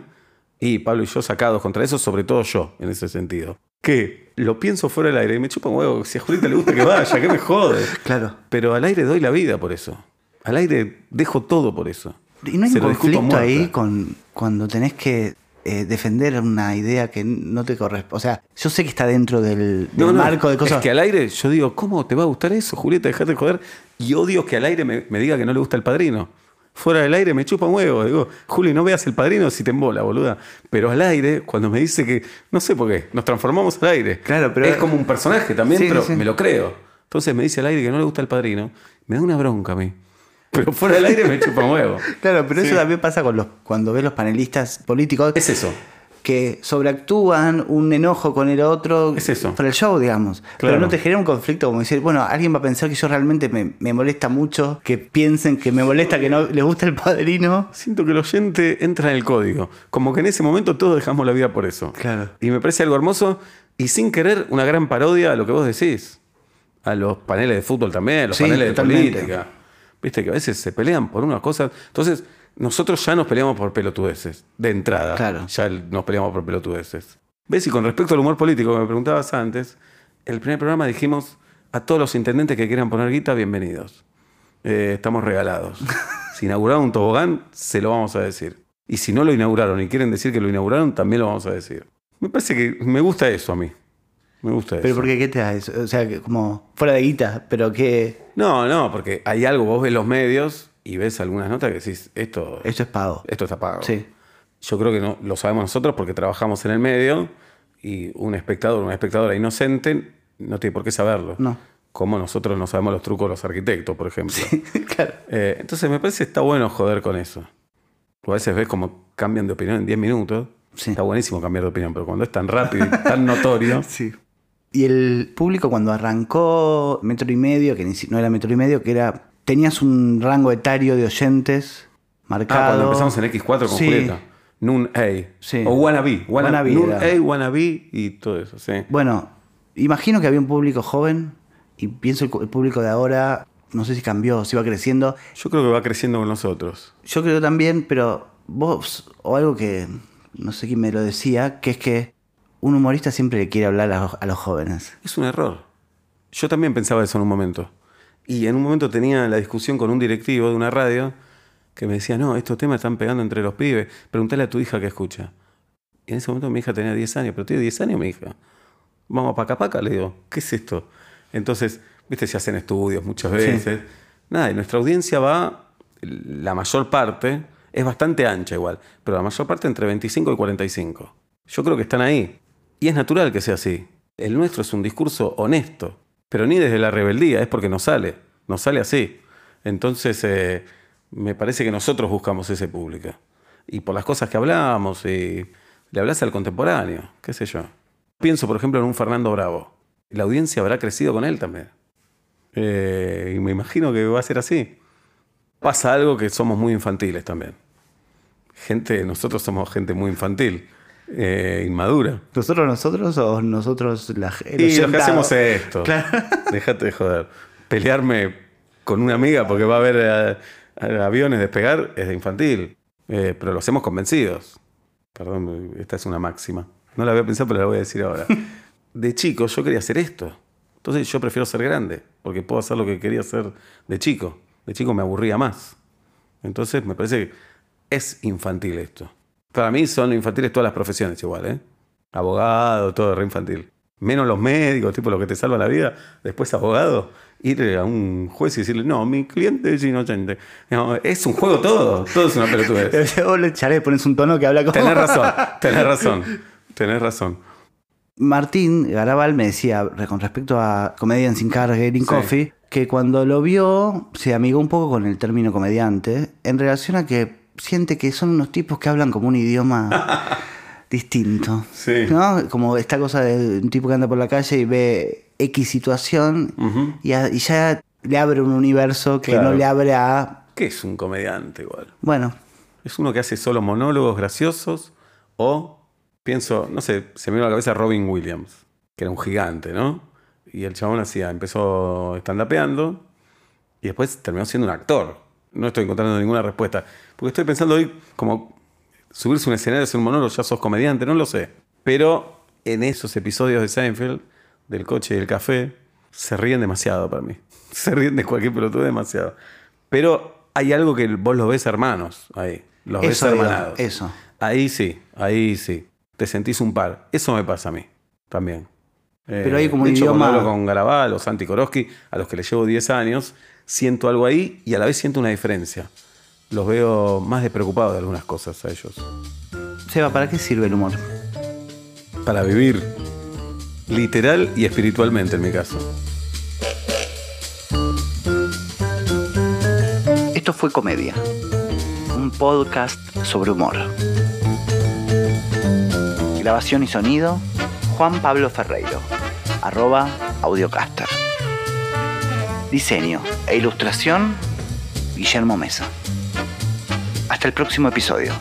Y Pablo y yo sacados contra eso, sobre todo yo, en ese sentido. Que lo pienso fuera del aire y me chupa un huevo. Si a Julieta le gusta que vaya, que me jode. Claro. Pero al aire doy la vida por eso. Al aire dejo todo por eso. ¿Y no hay Se un conflicto ahí con cuando tenés que eh, defender una idea que no te corresponde? O sea, yo sé que está dentro del, del No, no, marco de cosas. Es que al aire yo digo, ¿cómo te va a gustar eso, Julieta? Dejate de joder. Y odio que al aire me, me diga que no le gusta el padrino. Fuera del aire me chupa un huevo. Digo, Juli, no veas el padrino si te embola, boluda. Pero al aire, cuando me dice que, no sé por qué, nos transformamos al aire. Claro, pero- Es como un personaje también, Sí, pero sí. me lo creo. Entonces me dice al aire que no le gusta el padrino. Me da una bronca a mí. Pero fuera del aire me chupa un huevo. Claro, pero eso también pasa con los, cuando ves los panelistas políticos Es eso. que sobreactúan un enojo con el otro Es eso. para el show, digamos. Claro. Pero no te genera un conflicto como decir, bueno, alguien va a pensar que yo realmente me, me molesta mucho, que piensen que me molesta que no les gusta el padrino. Siento que el oyente entra en el código. Como que en ese momento todos dejamos la vida por eso. Claro. Y me parece algo hermoso y sin querer una gran parodia a lo que vos decís. A los paneles de fútbol también, los Sí, paneles totalmente. de política. Viste que a veces se pelean por unas cosas. Entonces, nosotros ya nos peleamos por pelotudeces, de entrada. Claro. Ya nos peleamos por pelotudeces. ¿Ves? Y con respecto al humor político que me preguntabas antes, el primer programa dijimos a todos los intendentes que quieran poner guita, bienvenidos. Eh, estamos regalados. si inauguraron un tobogán, se lo vamos a decir. Y si no lo inauguraron y quieren decir que lo inauguraron, también lo vamos a decir. Me parece que me gusta eso a mí. Me gusta Pero eso. ¿por qué? ¿Qué te da eso? O sea, como fuera de guita, pero que No, no, porque hay algo, vos ves los medios y ves algunas notas que decís, esto, esto es pago. esto está pago. Sí. Yo creo que no, lo sabemos nosotros porque trabajamos en el medio y un espectador, una espectadora inocente no tiene por qué saberlo. No. Como nosotros no sabemos los trucos de los arquitectos, por ejemplo. claro. Eh, entonces me parece que está bueno joder con eso. A veces ves como cambian de opinión en 10 minutos. Sí. Está buenísimo cambiar de opinión, pero cuando es tan rápido y tan notorio. Sí. Y el público cuando arrancó Metro y Medio, que no era Metro y Medio, que era. Tenías un rango etario de oyentes marcado. Ah, cuando empezamos en X4 con Sí. Julieta. Nun A. Sí. O Wannabe. Wanna, Wannabe Nun. A, Wannabe y todo eso, sí. Bueno, imagino que había un público joven y pienso el, el público de ahora, no sé si cambió, si va creciendo. Yo creo que va creciendo con nosotros. Yo creo también, pero vos, o algo que no sé quién me lo decía, que es que un humorista siempre le quiere hablar a los, a los jóvenes. Es un error. Yo también pensaba eso en un momento. Y en un momento tenía la discusión con un directivo de una radio que me decía, no, estos temas están pegando entre los pibes. Pregúntale a tu hija que escucha. Y en ese momento mi hija tenía 10 años, pero tiene 10 años mi hija. Vamos a paca paca, le digo, ¿qué es esto? Entonces, viste, se hacen estudios muchas veces. Nada, y nuestra audiencia va, la mayor parte, es bastante ancha igual, pero la mayor parte entre 25 y 45. Yo creo que están ahí. Y es natural que sea así. El nuestro es un discurso honesto, pero ni desde la rebeldía, es porque nos sale, nos sale así. Entonces, eh, me parece que nosotros buscamos ese público. Y por las cosas que hablamos, y le hablas al contemporáneo, qué sé yo. Pienso, por ejemplo, en un Fernando Bravo. La audiencia habrá crecido con él también. Eh, y me imagino que va a ser así. Pasa algo que somos muy infantiles también. Gente, nosotros somos gente muy infantil, eh, inmadura. ¿Nosotros, nosotros o nosotros la gente? Y lo que hacemos es esto. Déjate de joder. Pelearme con una amiga porque va a ver eh, aviones despegar es de infantil. Eh, pero lo hacemos convencidos. Perdón, esta es una máxima. No la había pensado, pero la voy a decir ahora. De chico yo quería hacer esto. Entonces yo prefiero ser grande, porque puedo hacer lo que quería hacer de chico. De chico me aburría más. Entonces me parece que es infantil esto. Para mí son infantiles todas las profesiones igual, ¿eh? Abogado, todo re infantil. Menos los médicos, tipo lo que te salva la vida. Después abogado, ir a un juez y decirle, no, mi cliente es inocente. No, es un juego todo, todo es una pelotudez. Vos le echaré, pones un tono que habla como... Tenés razón, tenés razón, tenés razón. Martín Garabal me decía, con respecto a Comedian sin carga, Getting Coffee, que cuando lo vio se amigó un poco con el término comediante en relación a que siente que son unos tipos que hablan como un idioma distinto. Sí. ¿no? Como esta cosa de un tipo que anda por la calle y ve X situación y, a- y ya le abre un universo que Claro. no le abre a... ¿Qué es un comediante igual? Bueno, ¿Es uno que hace solo monólogos graciosos? O pienso, no sé, se me vino a la cabeza Robin Williams, que era un gigante, ¿no? Y el chabón hacía, empezó stand-upeando y después terminó siendo un actor. No estoy encontrando ninguna respuesta. Porque estoy pensando hoy como subirse a un escenario, hacer un monólogo, ya sos comediante, no lo sé. Pero en esos episodios de Seinfeld, del coche y del café, se ríen demasiado para mí. Se ríen de cualquier pelotudo demasiado. Pero hay algo que vos los ves hermanos ahí. Los ves Eso, digo, hermanados. eso. Ahí sí, ahí sí. Te sentís un par. Eso me pasa a mí también. Eh, Pero hay como de un hecho, cuando idioma- hablo con Garabal o Santi Koroski, a los que les llevo 10 años, siento algo ahí y a la vez siento una diferencia. Los veo más despreocupados de algunas cosas a ellos. Seba, ¿para qué sirve el humor? Para vivir literal y espiritualmente en mi caso. Esto fue Comedia, un podcast sobre humor. Grabación y sonido, Juan Pablo Ferreiro, arroba audiocaster. Diseño e ilustración, Guillermo Mesa. Hasta el próximo episodio.